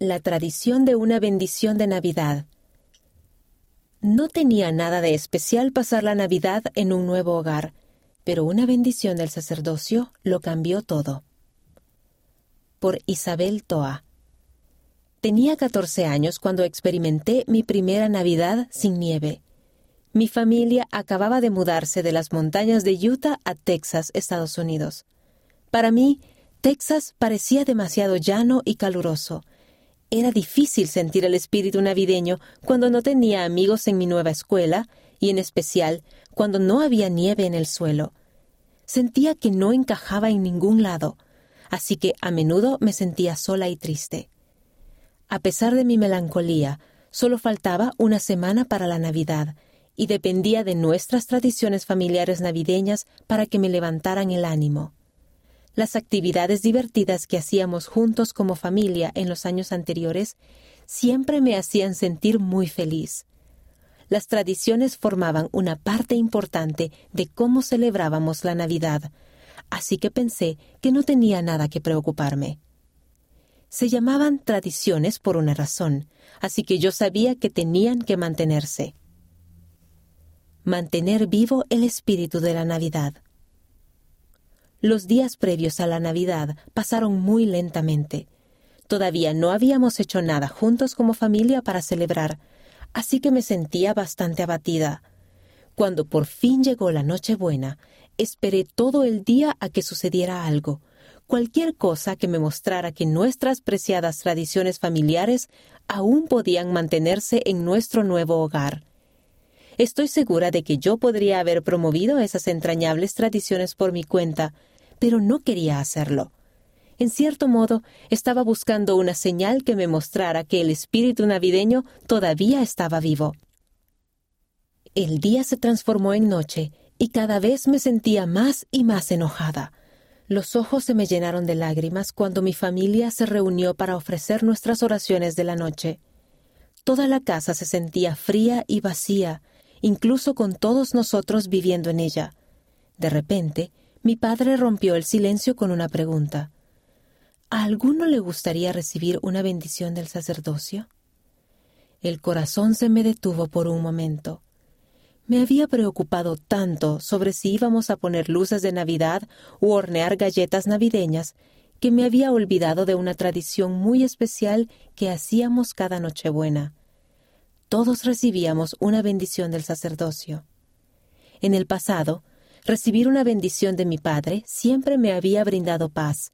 La tradición de una bendición de Navidad. No tenía nada de especial pasar la Navidad en un nuevo hogar, pero una bendición del sacerdocio lo cambió todo. Por Isabel Toa. Tenía 14 años cuando experimenté mi primera Navidad sin nieve. Mi familia acababa de mudarse de las montañas de Utah a Texas, Estados Unidos. Para mí, Texas parecía demasiado llano y caluroso. Era difícil sentir el espíritu navideño cuando no tenía amigos en mi nueva escuela y en especial cuando no había nieve en el suelo. Sentía que no encajaba en ningún lado, así que a menudo me sentía sola y triste. A pesar de mi melancolía, solo faltaba una semana para la Navidad, y dependía de nuestras tradiciones familiares navideñas para que me levantaran el ánimo. Las actividades divertidas que hacíamos juntos como familia en los años anteriores siempre me hacían sentir muy feliz. Las tradiciones formaban una parte importante de cómo celebrábamos la Navidad, así que pensé que no tenía nada que preocuparme. Se llamaban tradiciones por una razón, así que yo sabía que tenían que mantenerse. Mantener vivo el espíritu de la Navidad. Los días previos a la Navidad pasaron muy lentamente. Todavía no habíamos hecho nada juntos como familia para celebrar, así que me sentía bastante abatida. Cuando por fin llegó la Nochebuena, esperé todo el día a que sucediera algo, cualquier cosa que me mostrara que nuestras preciadas tradiciones familiares aún podían mantenerse en nuestro nuevo hogar. Estoy segura de que yo podría haber promovido esas entrañables tradiciones por mi cuenta, pero no quería hacerlo. En cierto modo, estaba buscando una señal que me mostrara que el espíritu navideño todavía estaba vivo. El día se transformó en noche y cada vez me sentía más y más enojada. Los ojos se me llenaron de lágrimas cuando mi familia se reunió para ofrecer nuestras oraciones de la noche. Toda la casa se sentía fría y vacía, incluso con todos nosotros viviendo en ella. De repente, mi padre rompió el silencio con una pregunta. ¿A alguno le gustaría recibir una bendición del sacerdocio? El corazón se me detuvo por un momento. Me había preocupado tanto sobre si íbamos a poner luces de Navidad u hornear galletas navideñas que me había olvidado de una tradición muy especial que hacíamos cada Nochebuena. Todos recibíamos una bendición del sacerdocio. En el pasado, Recibir una bendición de mi padre siempre me había brindado paz,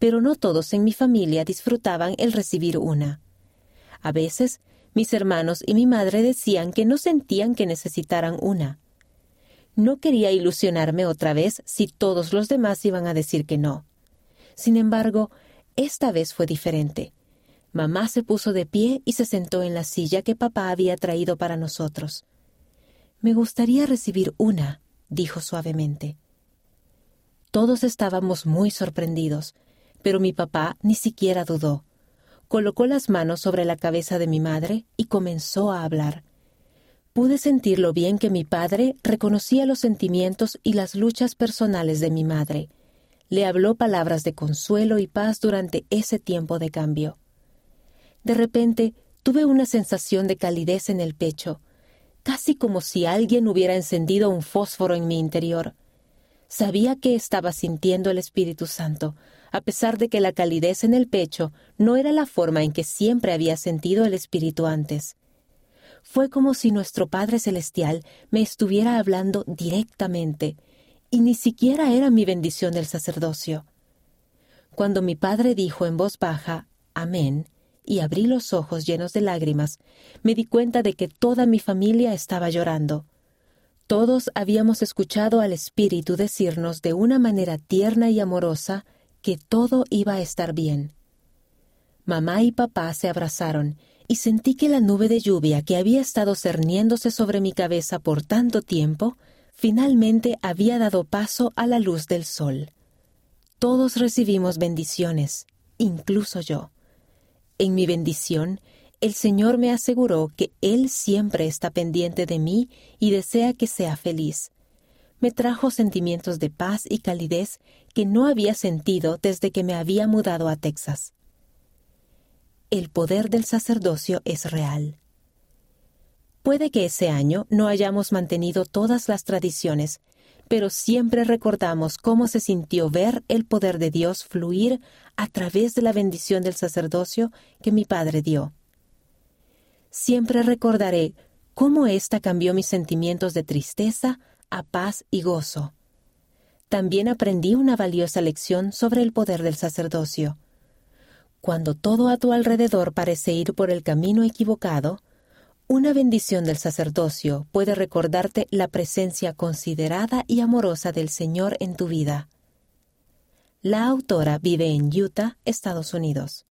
pero no todos en mi familia disfrutaban el recibir una. A veces, mis hermanos y mi madre decían que no sentían que necesitaran una. No quería ilusionarme otra vez si todos los demás iban a decir que no. Sin embargo, esta vez fue diferente. Mamá se puso de pie y se sentó en la silla que papá había traído para nosotros. Me gustaría recibir una, dijo suavemente. Todos estábamos muy sorprendidos, pero mi papá ni siquiera dudó. Colocó las manos sobre la cabeza de mi madre y comenzó a hablar. Pude sentir lo bien que mi padre reconocía los sentimientos y las luchas personales de mi madre. Le habló palabras de consuelo y paz durante ese tiempo de cambio. De repente tuve una sensación de calidez en el pecho, casi como si alguien hubiera encendido un fósforo en mi interior. Sabía que estaba sintiendo el Espíritu Santo, a pesar de que la calidez en el pecho no era la forma en que siempre había sentido el Espíritu antes. Fue como si nuestro Padre Celestial me estuviera hablando directamente, y ni siquiera era mi bendición del sacerdocio. Cuando mi Padre dijo en voz baja, Amén, y abrí los ojos llenos de lágrimas, me di cuenta de que toda mi familia estaba llorando. Todos habíamos escuchado al Espíritu decirnos de una manera tierna y amorosa que todo iba a estar bien. Mamá y papá se abrazaron y sentí que la nube de lluvia que había estado cerniéndose sobre mi cabeza por tanto tiempo, finalmente había dado paso a la luz del sol. Todos recibimos bendiciones, incluso yo. En mi bendición, el Señor me aseguró que Él siempre está pendiente de mí y desea que sea feliz. Me trajo sentimientos de paz y calidez que no había sentido desde que me había mudado a Texas. el poder del sacerdocio es real. Puede que ese año no hayamos mantenido todas las tradiciones, pero siempre recordamos cómo se sintió ver el poder de Dios fluir a través de la bendición del sacerdocio que mi padre dio. Siempre recordaré cómo ésta cambió mis sentimientos de tristeza a paz y gozo. También aprendí una valiosa lección sobre el poder del sacerdocio. Cuando todo a tu alrededor parece ir por el camino equivocado, una bendición del sacerdocio puede recordarte la presencia considerada y amorosa del Señor en tu vida. La autora vive en Utah, Estados Unidos.